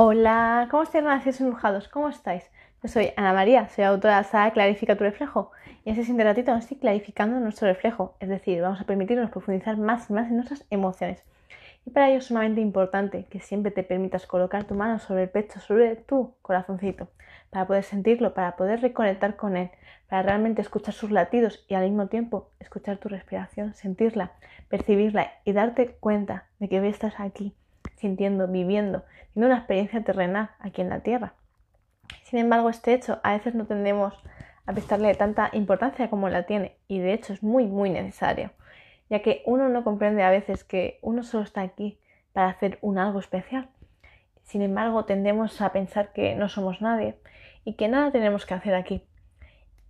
Hola, ¿cómo estáis, renacidos embrujados? ¿Cómo estáis? Yo soy Ana María, soy autora de la saga Clarifica tu reflejo y en este siguiente ratito vamos a ir clarificando nuestro reflejo, es decir, vamos a permitirnos profundizar más y más en nuestras emociones. Y para ello es sumamente importante que siempre te permitas colocar tu mano sobre el pecho, sobre tu corazoncito, para poder sentirlo, para poder reconectar con él, para realmente escuchar sus latidos y al mismo tiempo escuchar tu respiración, sentirla, percibirla y darte cuenta de que hoy estás aquí sintiendo, viviendo, teniendo una experiencia terrenal aquí en la Tierra. Sin embargo, este hecho a veces no tendemos a prestarle tanta importancia como la tiene y de hecho es muy, muy necesario, ya que uno no comprende a veces que uno solo está aquí para hacer un algo especial. Sin embargo, tendemos a pensar que no somos nadie y que nada tenemos que hacer aquí.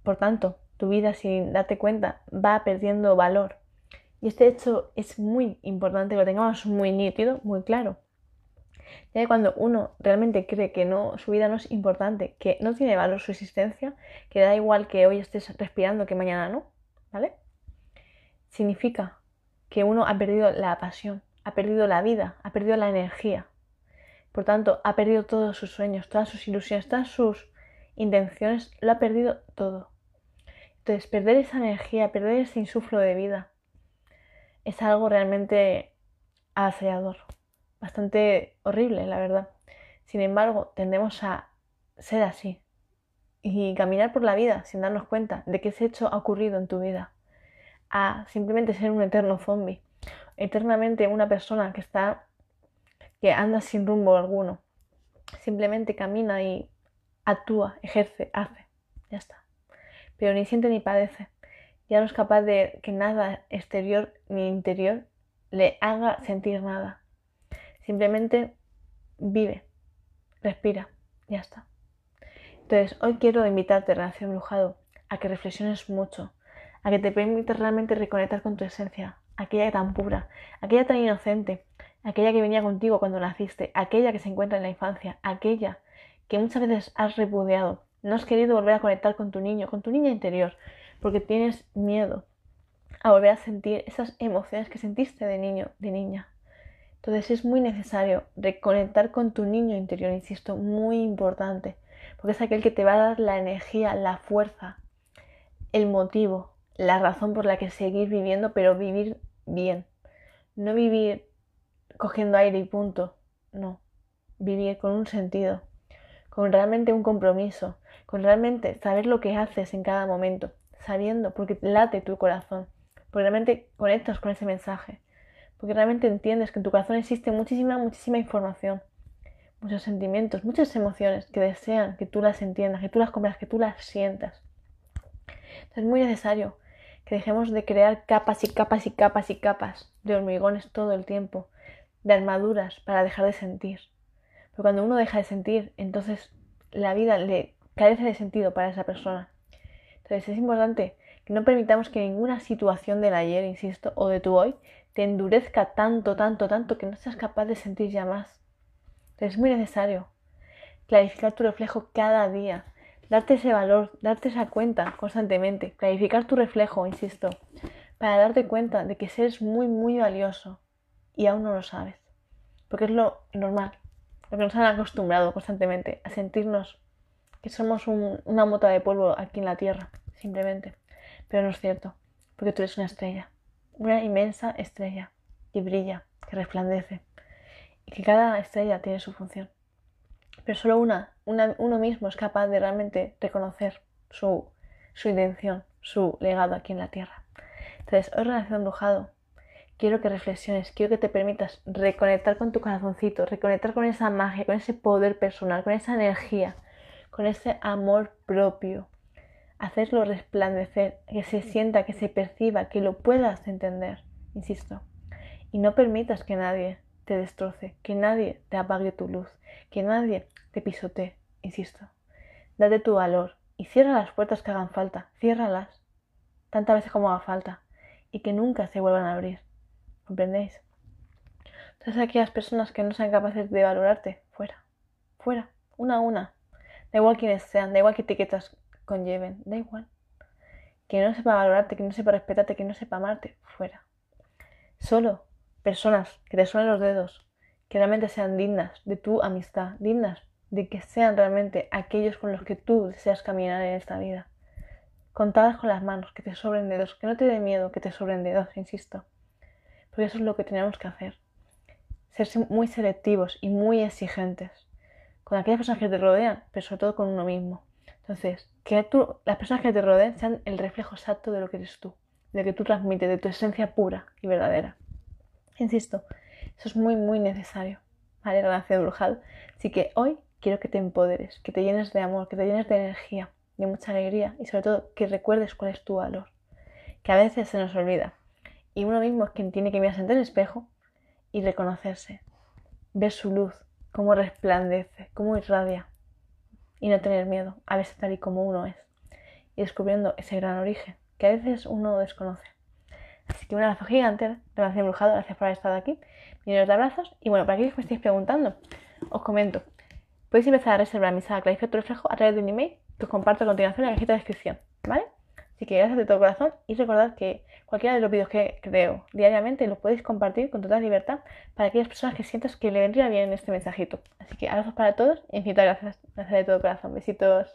Por tanto, tu vida sin darte cuenta va perdiendo valor y este hecho es muy importante que lo tengamos muy nítido, muy claro. Ya que cuando uno realmente cree que no, su vida no es importante, que no tiene valor su existencia, que da igual que hoy estés respirando que mañana no, ¿vale? Significa que uno ha perdido la pasión, ha perdido la vida, ha perdido la energía. Por tanto, ha perdido todos sus sueños, todas sus ilusiones, todas sus intenciones, lo ha perdido todo. Entonces, perder esa energía, perder ese insuflo de vida, es algo realmente aseador, bastante horrible, la verdad. Sin embargo, tendemos a ser así y caminar por la vida sin darnos cuenta de que ese hecho ha ocurrido en tu vida, a simplemente ser un eterno zombie, eternamente una persona que está que anda sin rumbo alguno, simplemente camina y actúa, ejerce, hace, ya está. Pero ni siente ni padece ya no es capaz de que nada exterior ni interior le haga sentir nada. Simplemente vive, respira, ya está. Entonces, hoy quiero invitarte, Relación Brujado, a que reflexiones mucho, a que te permitas realmente reconectar con tu esencia, aquella tan pura, aquella tan inocente, aquella que venía contigo cuando naciste, aquella que se encuentra en la infancia, aquella que muchas veces has repudiado, no has querido volver a conectar con tu niño, con tu niña interior, porque tienes miedo a volver a sentir esas emociones que sentiste de niño, de niña. Entonces es muy necesario reconectar con tu niño interior, insisto, muy importante, porque es aquel que te va a dar la energía, la fuerza, el motivo, la razón por la que seguir viviendo, pero vivir bien. No vivir cogiendo aire y punto, no. Vivir con un sentido, con realmente un compromiso, con realmente saber lo que haces en cada momento, sabiendo, porque late tu corazón, porque realmente conectas con ese mensaje, porque realmente entiendes que en tu corazón existe muchísima, muchísima información, muchos sentimientos, muchas emociones que desean que tú las entiendas, que tú las compras, que tú las sientas. Entonces es muy necesario que dejemos de crear capas y capas y capas y capas de hormigones todo el tiempo, de armaduras para dejar de sentir. Pero cuando uno deja de sentir, entonces la vida le carece de sentido para esa persona. Entonces es importante que no permitamos que ninguna situación del ayer, insisto, o de tu hoy, te endurezca tanto, tanto, tanto que no seas capaz de sentir ya más. Entonces es muy necesario clarificar tu reflejo cada día, darte ese valor, darte esa cuenta constantemente, clarificar tu reflejo, insisto, para darte cuenta de que eres muy, muy valioso y aún no lo sabes. Porque es lo normal, lo que nos han acostumbrado constantemente a sentirnos que somos una mota de polvo aquí en la Tierra, simplemente. Pero no es cierto, porque tú eres una estrella, una inmensa estrella que brilla, que resplandece, y que cada estrella tiene su función. Pero solo una, uno mismo es capaz de realmente reconocer su, su intención, su legado aquí en la Tierra. Entonces, hoy Relación Embrujado, quiero que reflexiones, quiero que te permitas reconectar con tu corazoncito, reconectar con esa magia, con ese poder personal, con esa energía con ese amor propio. Hacerlo resplandecer, que se sienta, que se perciba, que lo puedas entender, insisto. Y no permitas que nadie te destroce, que nadie te apague tu luz, que nadie te pisotee, insisto. Date tu valor y cierra las puertas que hagan falta, ciérralas tantas veces como haga falta y que nunca se vuelvan a abrir. ¿Comprendéis? Entonces aquellas personas que no sean capaces de valorarte, fuera, fuera, una a una, Da igual quiénes sean, da igual qué etiquetas conlleven, da igual. Que no sepa valorarte, que no sepa respetarte, que no sepa amarte, fuera. Solo personas que te suenen los dedos, que realmente sean dignas de tu amistad, dignas de que sean realmente aquellos con los que tú deseas caminar en esta vida. Contadas con las manos, que te sobren dedos, que no te dé miedo que te sobren dedos, insisto. Porque eso es lo que tenemos que hacer. Ser muy selectivos y muy exigentes con aquellas personas que te rodean, pero sobre todo con uno mismo. Entonces, que tú, las personas que te rodeen sean el reflejo exacto de lo que eres tú, de lo que tú transmites, de tu esencia pura y verdadera. Insisto, eso es muy, muy necesario. ¿Vale? Relación brujal. Así que hoy quiero que te empoderes, que te llenes de amor, que te llenes de energía, de mucha alegría y sobre todo que recuerdes cuál es tu valor. Que a veces se nos olvida. Y uno mismo es quien tiene que mirarse en el espejo y reconocerse, ver su luz, cómo resplandece, cómo irradia y no tener miedo a verse tal y como uno es y descubriendo ese gran origen que a veces uno desconoce. Así que un abrazo gigante, relación brujado, gracias por haber estado aquí, millones de abrazos y bueno, para aquellos que me estéis preguntando, os comento, podéis empezar a reservar mi sala Clarifica tu reflejo a través de un email que os comparto a continuación en la cajita de descripción, ¿vale? Así que gracias de todo corazón y recordad que cualquiera de los vídeos que creo diariamente los podéis compartir con total libertad para aquellas personas que sientas que le vendría bien este mensajito. Así que abrazos para todos y infinitas gracias. Gracias de todo corazón. Besitos.